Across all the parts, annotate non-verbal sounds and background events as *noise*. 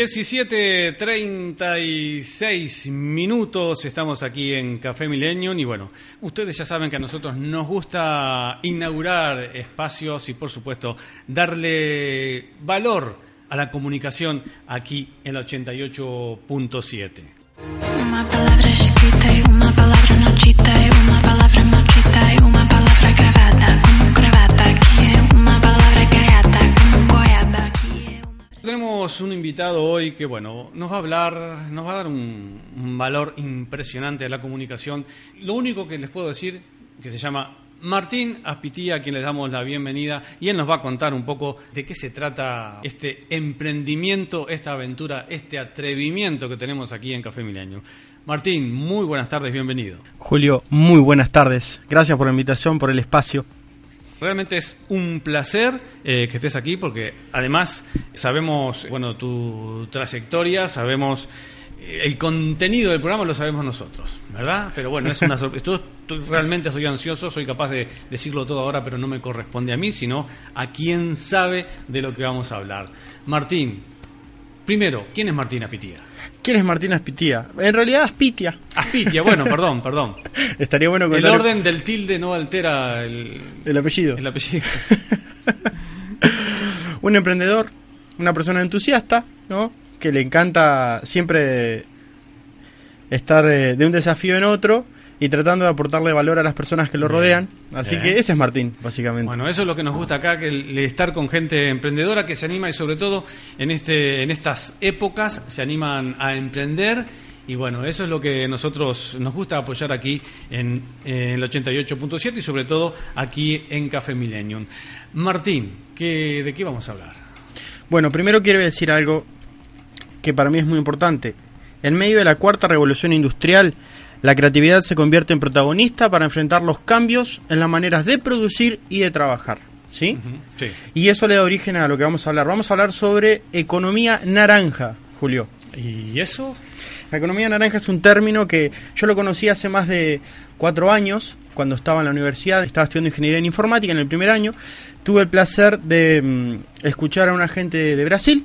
17.36 minutos, estamos aquí en Café Millennium y bueno, ustedes ya saben que a nosotros nos gusta inaugurar espacios y por supuesto darle valor a la comunicación aquí en la 88.7. Una palabra escrita y una palabra marchita y una palabra marchita y una palabra grabada como cravata aquí una palabra callada como coyada aquí es una Tenemos un invitado hoy que, bueno, nos va a hablar, nos va a dar un, un valor impresionante de la comunicación. Lo único que les puedo decir, que se llama Martín Aspitía, a quien les damos la bienvenida, y él nos va a contar un poco de qué se trata este emprendimiento, esta aventura, este atrevimiento que tenemos aquí en Café Milenio. Martín, muy buenas tardes, bienvenido. Julio, muy buenas tardes. Gracias por la invitación, por el espacio. Realmente es un placer eh, que estés aquí porque además sabemos, bueno, tu trayectoria, sabemos el contenido del programa lo sabemos nosotros, ¿verdad? Pero bueno, es una sorpresa. Tú- realmente soy ansioso, soy capaz de decirlo todo ahora, pero no me corresponde a mí, sino a quien sabe de lo que vamos a hablar. Martín, primero, ¿quién es Martín Apitía? ¿Quién es Martín Aspitía? En realidad Aspitia. Aspitia, bueno, perdón, perdón. *laughs* Estaría bueno El orden del tilde no altera el, el apellido. el apellido. *laughs* Un emprendedor, una persona entusiasta, ¿no? Que le encanta siempre estar eh, de un desafío en otro y tratando de aportarle valor a las personas que lo rodean. Así que ese es Martín, básicamente. Bueno, eso es lo que nos gusta acá, que el, el estar con gente emprendedora que se anima y sobre todo en este en estas épocas se animan a emprender y bueno, eso es lo que nosotros nos gusta apoyar aquí en, en el 88.7 y sobre todo aquí en Café Millennium. Martín, ¿qué, ¿de qué vamos a hablar? Bueno, primero quiero decir algo que para mí es muy importante. En medio de la cuarta revolución industrial, la creatividad se convierte en protagonista para enfrentar los cambios en las maneras de producir y de trabajar. ¿Sí? Sí. Y eso le da origen a lo que vamos a hablar. Vamos a hablar sobre economía naranja, Julio. ¿Y eso? La economía naranja es un término que yo lo conocí hace más de cuatro años, cuando estaba en la universidad, estaba estudiando ingeniería en informática en el primer año. Tuve el placer de mm, escuchar a una gente de Brasil,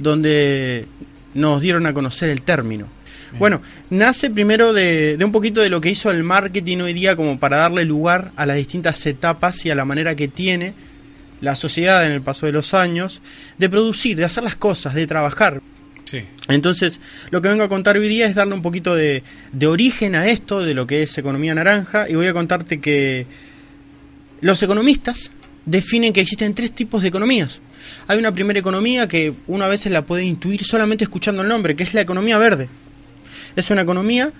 donde nos dieron a conocer el término. Bueno, nace primero de, de un poquito de lo que hizo el marketing hoy día como para darle lugar a las distintas etapas y a la manera que tiene la sociedad en el paso de los años de producir, de hacer las cosas, de trabajar. Sí. Entonces, lo que vengo a contar hoy día es darle un poquito de, de origen a esto, de lo que es economía naranja, y voy a contarte que los economistas definen que existen tres tipos de economías. Hay una primera economía que uno a veces la puede intuir solamente escuchando el nombre, que es la economía verde. Es una economía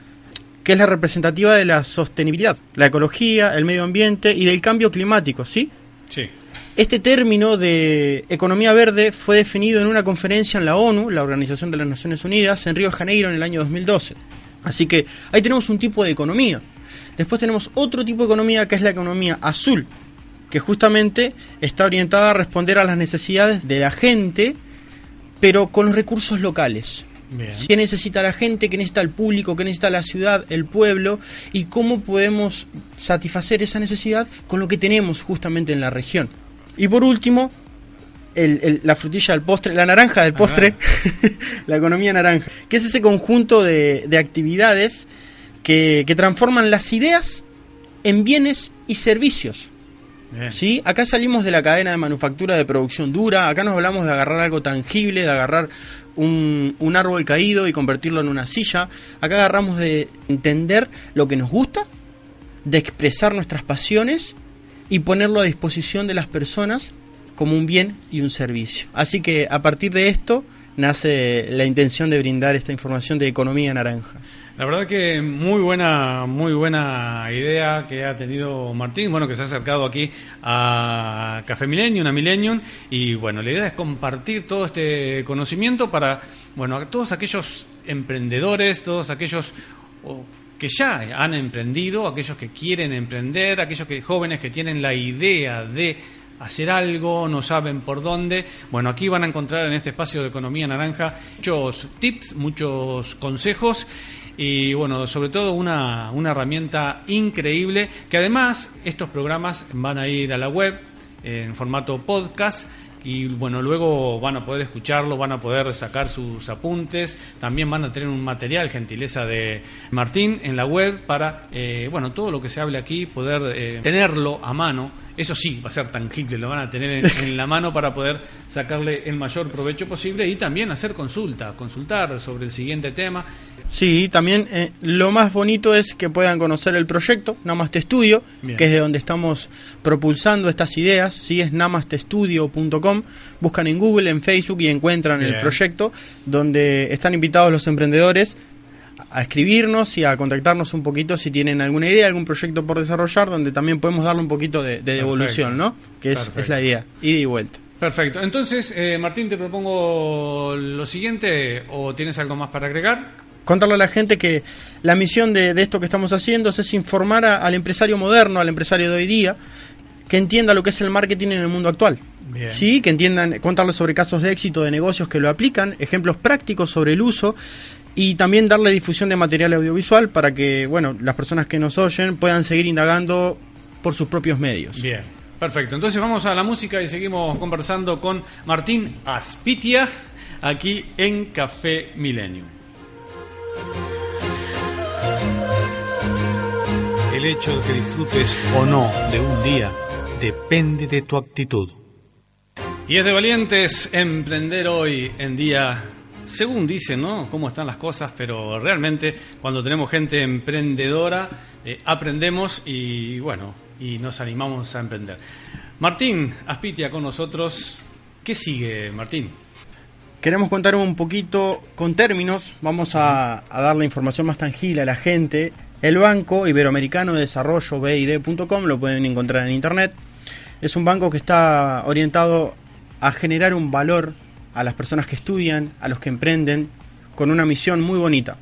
que es la representativa de la sostenibilidad, la ecología, el medio ambiente y del cambio climático, ¿sí? Sí. Este término de economía verde fue definido en una conferencia en la ONU, la Organización de las Naciones Unidas, en Río de Janeiro en el año 2012. Así que ahí tenemos un tipo de economía. Después tenemos otro tipo de economía que es la economía azul, que justamente está orientada a responder a las necesidades de la gente, pero con los recursos locales. Bien. ¿Qué necesita la gente? ¿Qué necesita el público? ¿Qué necesita la ciudad, el pueblo? ¿Y cómo podemos satisfacer esa necesidad con lo que tenemos justamente en la región? Y por último, el- el- la frutilla del postre, la naranja del postre, *laughs* la economía naranja, que es ese conjunto de, de actividades que, que transforman las ideas en bienes y servicios. ¿Sí? Acá salimos de la cadena de manufactura de producción dura, acá nos hablamos de agarrar algo tangible, de agarrar un, un árbol caído y convertirlo en una silla, acá agarramos de entender lo que nos gusta, de expresar nuestras pasiones y ponerlo a disposición de las personas como un bien y un servicio. Así que a partir de esto nace la intención de brindar esta información de economía naranja. La verdad que muy buena, muy buena idea que ha tenido Martín, bueno, que se ha acercado aquí a Café Millennium, a Millennium, y bueno, la idea es compartir todo este conocimiento para, bueno, a todos aquellos emprendedores, todos aquellos que ya han emprendido, aquellos que quieren emprender, aquellos que jóvenes que tienen la idea de hacer algo, no saben por dónde. Bueno, aquí van a encontrar en este espacio de Economía Naranja muchos tips, muchos consejos y bueno, sobre todo una, una herramienta increíble que además estos programas van a ir a la web en formato podcast y bueno, luego van a poder escucharlo, van a poder sacar sus apuntes, también van a tener un material, gentileza de Martín, en la web para, eh, bueno, todo lo que se hable aquí, poder eh, tenerlo a mano. Eso sí, va a ser tangible, lo van a tener en, en, la mano para poder sacarle el mayor provecho posible y también hacer consulta, consultar sobre el siguiente tema. Sí, también eh, lo más bonito es que puedan conocer el proyecto Namaste Estudio, Bien. que es de donde estamos propulsando estas ideas. Sí, es namastestudio.com. Buscan en Google, en Facebook y encuentran el proyecto, donde están invitados los emprendedores a escribirnos y a contactarnos un poquito si tienen alguna idea, algún proyecto por desarrollar, donde también podemos darle un poquito de, de devolución, ¿no? Que es, es la idea, ida y vuelta. Perfecto. Entonces, eh, Martín, te propongo lo siguiente, o tienes algo más para agregar. Contarle a la gente que la misión de, de esto que estamos haciendo es informar a- al empresario moderno, al empresario de hoy día, que entienda lo que es el marketing en el mundo actual. Bien. Sí, que entiendan, contarles sobre casos de éxito de negocios que lo aplican, ejemplos prácticos sobre el uso y también darle difusión de material audiovisual para que, bueno, las personas que nos oyen puedan seguir indagando por sus propios medios. Bien, perfecto. Entonces vamos a la música y seguimos conversando con Martín Aspitia aquí en Café Milenio. El hecho de que disfrutes o no de un día depende de tu actitud. Y es de valientes emprender hoy en día, según dicen, ¿no? Cómo están las cosas, pero realmente cuando tenemos gente emprendedora, eh, aprendemos y bueno, y nos animamos a emprender. Martín Aspitia con nosotros. ¿Qué sigue, Martín? Queremos contar un poquito con términos, vamos a, a dar la información más tangible a la gente. El Banco Iberoamericano de Desarrollo, BID.com, lo pueden encontrar en internet. Es un banco que está orientado a generar un valor a las personas que estudian, a los que emprenden, con una misión muy bonita.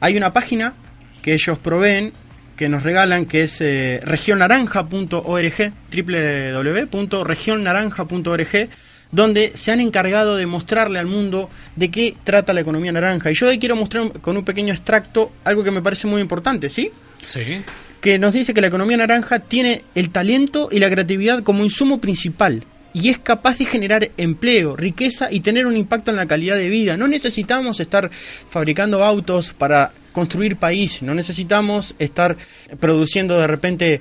Hay una página que ellos proveen, que nos regalan, que es eh, www.regionaranja.org, donde se han encargado de mostrarle al mundo de qué trata la economía naranja. Y yo hoy quiero mostrar con un pequeño extracto algo que me parece muy importante, ¿sí? Sí. que nos dice que la economía naranja tiene el talento y la creatividad como insumo principal y es capaz de generar empleo, riqueza y tener un impacto en la calidad de vida. No necesitamos estar fabricando autos para construir país, no necesitamos estar produciendo de repente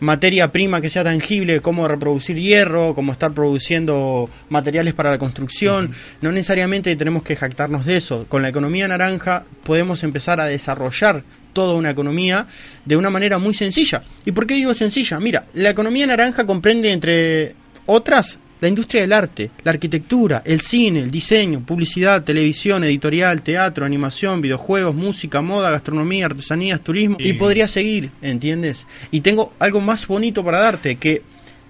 materia prima que sea tangible, como reproducir hierro, como estar produciendo materiales para la construcción. No necesariamente tenemos que jactarnos de eso. Con la economía naranja podemos empezar a desarrollar toda una economía de una manera muy sencilla. ¿Y por qué digo sencilla? Mira, la economía naranja comprende entre otras la industria del arte, la arquitectura, el cine, el diseño, publicidad, televisión, editorial, teatro, animación, videojuegos, música, moda, gastronomía, artesanías, turismo y, Y- podría seguir, ¿entiendes? Y tengo algo más bonito para darte, que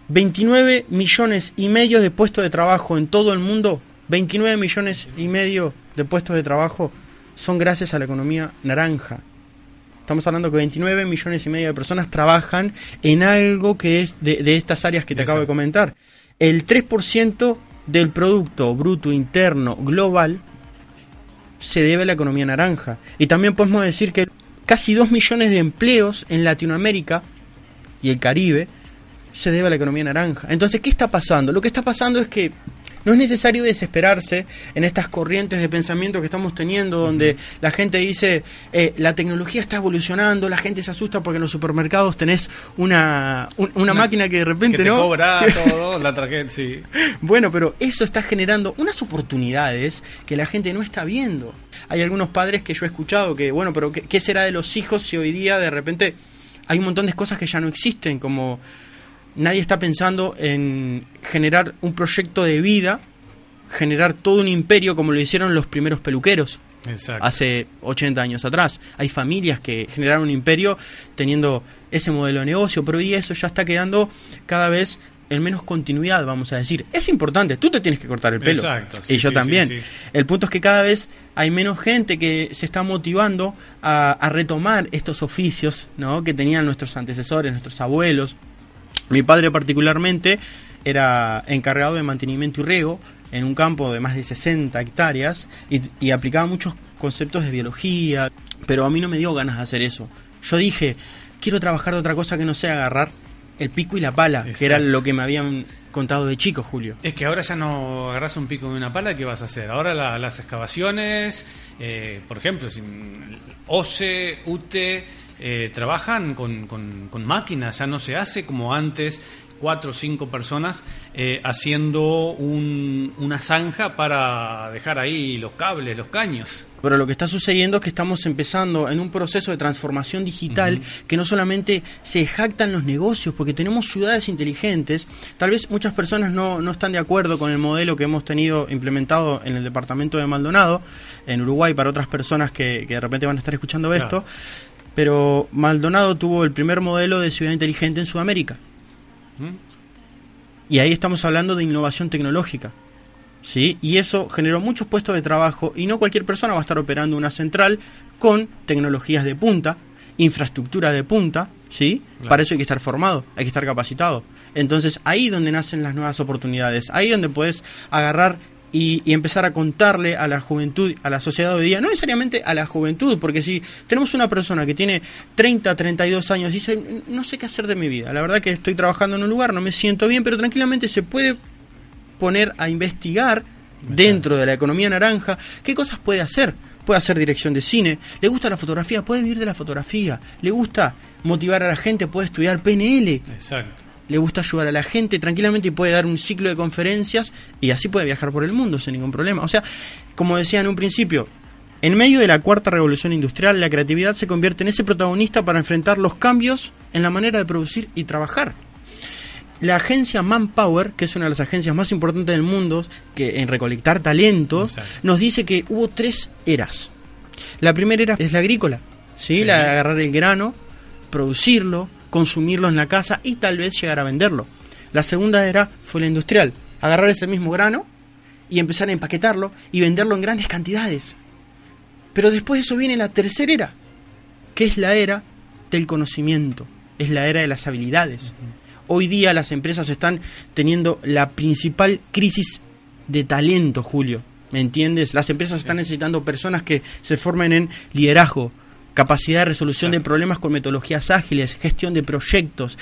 29 millones y medio de puestos de trabajo en todo el mundo, 29 millones y medio de puestos de trabajo son gracias a la economía naranja. Estamos hablando que 29 millones y medio de personas trabajan en algo que es de, de estas áreas que te acabo de comentar. El 3% del Producto Bruto Interno Global se debe a la economía naranja. Y también podemos decir que casi 2 millones de empleos en Latinoamérica y el Caribe se debe a la economía naranja. Entonces, ¿qué está pasando? Lo que está pasando es que no es necesario desesperarse en estas corrientes de pensamiento que estamos teniendo, donde la gente dice, eh, la tecnología está evolucionando, la gente se asusta porque en los supermercados tenés una, un- una, máquina que de repente que te no... cobra *laughs* todo, la tarjeta, sí. Bueno, pero eso está generando unas oportunidades que la gente no está viendo. Hay algunos padres que yo he escuchado que, bueno, pero ¿qué, qué será de los hijos si hoy día de repente hay un montón de cosas que ya no existen? Como nadie está pensando en generar un proyecto de vida, generar todo un imperio como lo hicieron los primeros peluqueros. Exacto. hace 80 años atrás. Hay familias que generaron un imperio teniendo ese modelo de negocio, pero hoy eso ya está quedando cada vez en menos continuidad, vamos a decir. Es importante, tú te tienes que cortar el pelo. Exacto, sí, y yo sí, también. sí. El punto es que cada vez hay menos gente que se está motivando a, a retomar estos oficios ¿no? que tenían nuestros antecesores, nuestros abuelos. Mi padre particularmente era encargado de mantenimiento y riego en un campo de más de 60 hectáreas y, y aplicaba muchos conceptos de biología, pero a mí no me dio ganas de hacer eso. Yo dije, quiero trabajar de otra cosa que no sea agarrar el pico y la pala, que era lo que me habían contado de chico, Julio. Es que ahora ya no agarras un pico y una pala, ¿qué vas a hacer? Ahora la- las excavaciones, eh, por ejemplo, si, OCE, UTE, eh, trabajan con, con- con máquinas, ya no se hace como antes, cuatro o cinco personas eh, haciendo un- una zanja para dejar ahí los cables, los caños. Pero lo que está sucediendo es que estamos empezando en un proceso de transformación digital que no solamente se jactan los negocios, porque tenemos ciudades inteligentes. Tal vez muchas personas no, no están de acuerdo con el modelo que hemos tenido implementado en el departamento de Maldonado, en Uruguay, para otras personas que, que de repente van a estar escuchando Claro. esto. Pero Maldonado tuvo el primer modelo de ciudad inteligente en Sudamérica. ¿Mm? Y ahí estamos hablando de innovación tecnológica. ¿sí? Y eso generó muchos puestos de trabajo y no cualquier persona va a estar operando una central con tecnologías de punta, infraestructura de punta, ¿sí? Claro. Para eso hay que estar formado, hay que estar capacitado. Entonces ahí donde nacen las nuevas oportunidades, ahí donde puedes agarrar y, y empezar a contarle a la juventud, a la sociedad de hoy día, no necesariamente a la juventud, porque si tenemos una persona que tiene 30, 32 años y dice, no sé qué hacer de mi vida, la verdad que estoy trabajando en un lugar, no me siento bien, pero tranquilamente se puede poner a investigar dentro de la economía naranja qué cosas puede hacer. Puede hacer dirección de cine, le gusta la fotografía, puede vivir de la fotografía, le gusta motivar a la gente, puede estudiar PNL, Exacto. Le gusta ayudar a la gente tranquilamente y puede dar un ciclo de conferencias y así puede viajar por el mundo sin ningún problema. O sea, como decía en un principio, en medio de la cuarta revolución industrial, la creatividad se convierte en ese protagonista para enfrentar los cambios en la manera de producir y trabajar. La agencia Manpower, que es una de las agencias más importantes del mundo que en recolectar talentos, Exacto. nos dice que hubo tres eras. La primera era es la agrícola, ¿sí? Sí. la de agarrar el grano, producirlo, consumirlo en la casa y tal vez llegar a venderlo. La segunda era fue la industrial, agarrar ese mismo grano y empezar a empaquetarlo y venderlo en grandes cantidades. Pero después de eso viene la tercera era, que es la era del conocimiento, es la era de las habilidades. Hoy día las empresas están teniendo la principal crisis de talento, Julio. ¿Me entiendes? Las empresas están necesitando personas que se formen en liderazgo, capacidad de resolución de problemas con metodologías ágiles, gestión de proyectos.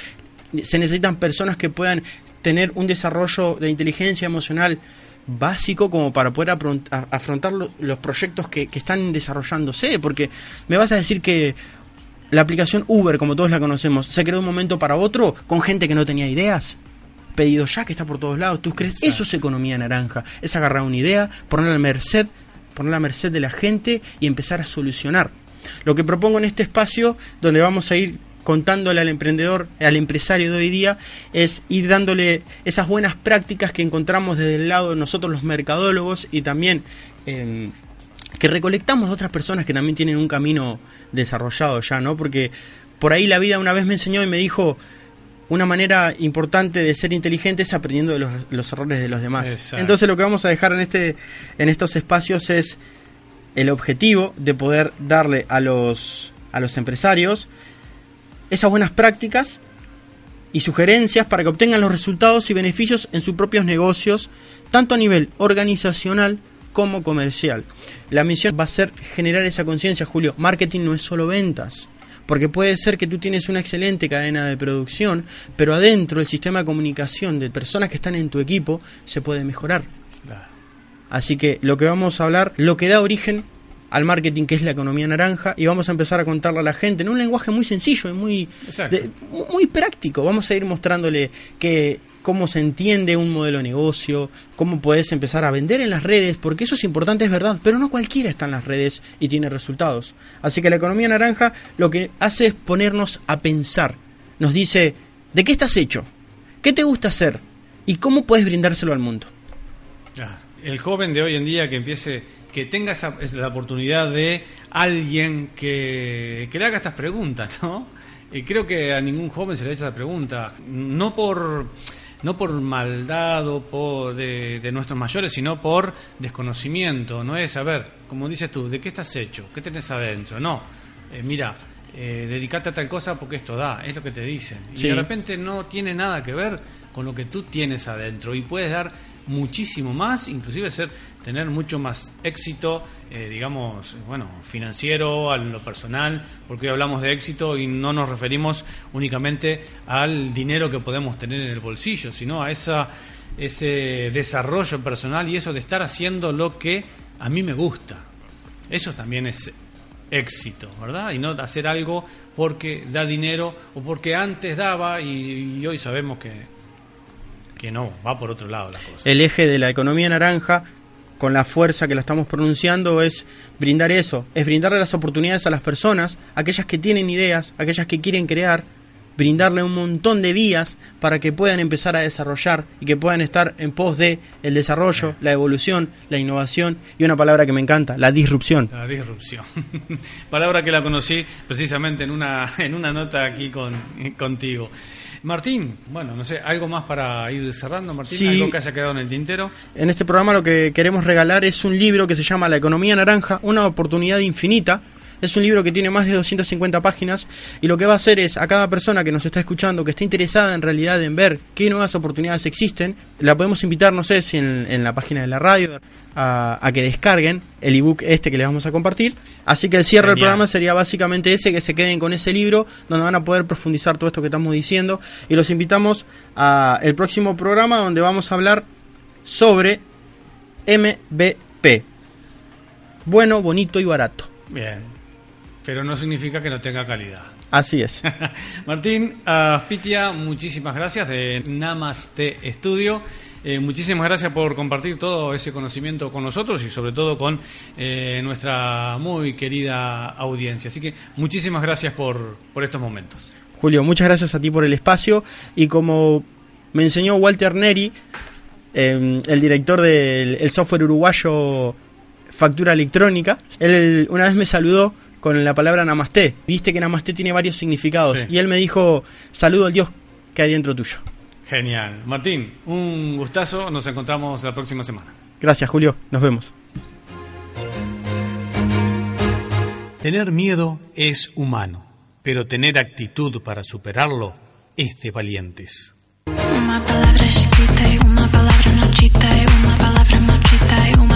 Se necesitan personas que puedan tener un desarrollo de inteligencia emocional básico como para poder afrontar lo- los proyectos que, que están desarrollándose. Porque me vas a decir que la aplicación Uber, como todos la conocemos, se creó de un momento para otro con gente que no tenía ideas. Pedido ya que está por todos lados. ¿Tú crees? Exacto. Eso es economía naranja. Es agarrar una idea, ponerla a merced, ponerla a merced de la gente y empezar a solucionar. Lo que propongo en este espacio, donde vamos a ir contándole al emprendedor, al empresario de hoy día, es ir dándole esas buenas prácticas que encontramos desde el lado de nosotros los mercadólogos y también eh, que recolectamos de otras personas que también tienen un camino desarrollado ya, ¿no? Porque por ahí la vida una vez me enseñó y me dijo una manera importante de ser inteligente es aprendiendo de los, los errores de los demás. Exacto. Entonces lo que vamos a dejar en este en estos espacios es el objetivo de poder darle a los a los empresarios esas buenas prácticas y sugerencias para que obtengan los resultados y beneficios en sus propios negocios, tanto a nivel organizacional como comercial. La misión va a ser generar esa conciencia, Julio. Marketing no es solo ventas. Porque puede ser que tú tienes una excelente cadena de producción, pero adentro el sistema de comunicación de personas que están en tu equipo se puede mejorar. Así que lo que vamos a hablar, lo que da origen al marketing, que es la economía naranja, y vamos a empezar a contarle a la gente en un lenguaje muy sencillo y muy, de- muy práctico. Vamos a ir mostrándole que cómo se entiende un modelo de negocio, cómo puedes empezar a vender en las redes, porque eso es importante, es verdad, pero no cualquiera está en las redes y tiene resultados. Así que la economía naranja lo que hace es ponernos a pensar. Nos dice, ¿de qué estás hecho? ¿Qué te gusta hacer? ¿Y cómo puedes brindárselo al mundo? El joven de hoy en día que empiece, que tenga esa, es la oportunidad de alguien que, que le haga estas preguntas, ¿no? Y creo que a ningún joven se le ha hecho esa pregunta, no por no por maldad o por de, de nuestros mayores, sino por desconocimiento. No es saber, como dices tú, ¿de qué estás hecho? ¿Qué tenés adentro? No, eh, mira, eh, dedicate a tal cosa porque esto da, es lo que te dicen. Y de repente no tiene nada que ver con lo que tú tienes adentro y puedes dar muchísimo más, inclusive ser tener mucho más éxito, eh, digamos, bueno, financiero, a lo personal, porque hoy hablamos de éxito y no nos referimos únicamente al dinero que podemos tener en el bolsillo, sino a esa ese desarrollo personal y eso de estar haciendo lo que a mí me gusta. Eso también es éxito, ¿verdad? Y no hacer algo porque da dinero o porque antes daba y, y hoy sabemos que, que no, va por otro lado la cosa. El eje de la economía naranja, con la fuerza que la estamos pronunciando, es brindar eso, es brindarle las oportunidades a las personas, aquellas que tienen ideas, aquellas que quieren crear, brindarle un montón de vías para que puedan empezar a desarrollar y que puedan estar en pos de el desarrollo, la evolución, la innovación y una palabra que me encanta, la disrupción. La disrupción. *laughs* Palabra que la conocí precisamente en una, en una nota aquí con, contigo. Martín, bueno, no sé, algo más para ir cerrando, Martín, Sí. algo que haya quedado en el tintero. En este programa lo que queremos regalar es un libro que se llama La economía naranja, una oportunidad infinita. Es un libro que tiene más de 250 páginas y lo que va a hacer es a cada persona que nos está escuchando, que esté interesada en realidad en ver qué nuevas oportunidades existen, la podemos invitar, no sé si en, en la página de la radio, a, a que descarguen el ebook este que les vamos a compartir. Así que el cierre del programa sería básicamente ese, que se queden con ese libro, donde van a poder profundizar todo esto que estamos diciendo. Y los invitamos a el próximo programa donde vamos a hablar sobre MBP. Bueno, bonito y barato. Bien, pero no significa que no tenga calidad. Así es. *laughs* Martín Aspitia, muchísimas gracias de Namaste Studio. Eh, muchísimas gracias por compartir todo ese conocimiento con nosotros y sobre todo con eh, nuestra muy querida audiencia. Así que muchísimas gracias por, por estos momentos. Julio, muchas gracias a ti por el espacio. Y como me enseñó Walter Neri, eh, el director del el software uruguayo Factura Electrónica, él una vez me saludó con la palabra Namaste. Viste que Namaste tiene varios significados. Sí. Y él me dijo, saludo al Dios que hay dentro tuyo. Genial. Martín, un gustazo. Nos encontramos la próxima semana. Gracias, Julio. Nos vemos. Tener miedo es humano, pero tener actitud para superarlo es de valientes. Uma palavra escrita uma palavra notita e uma palavra maldita e uma palavra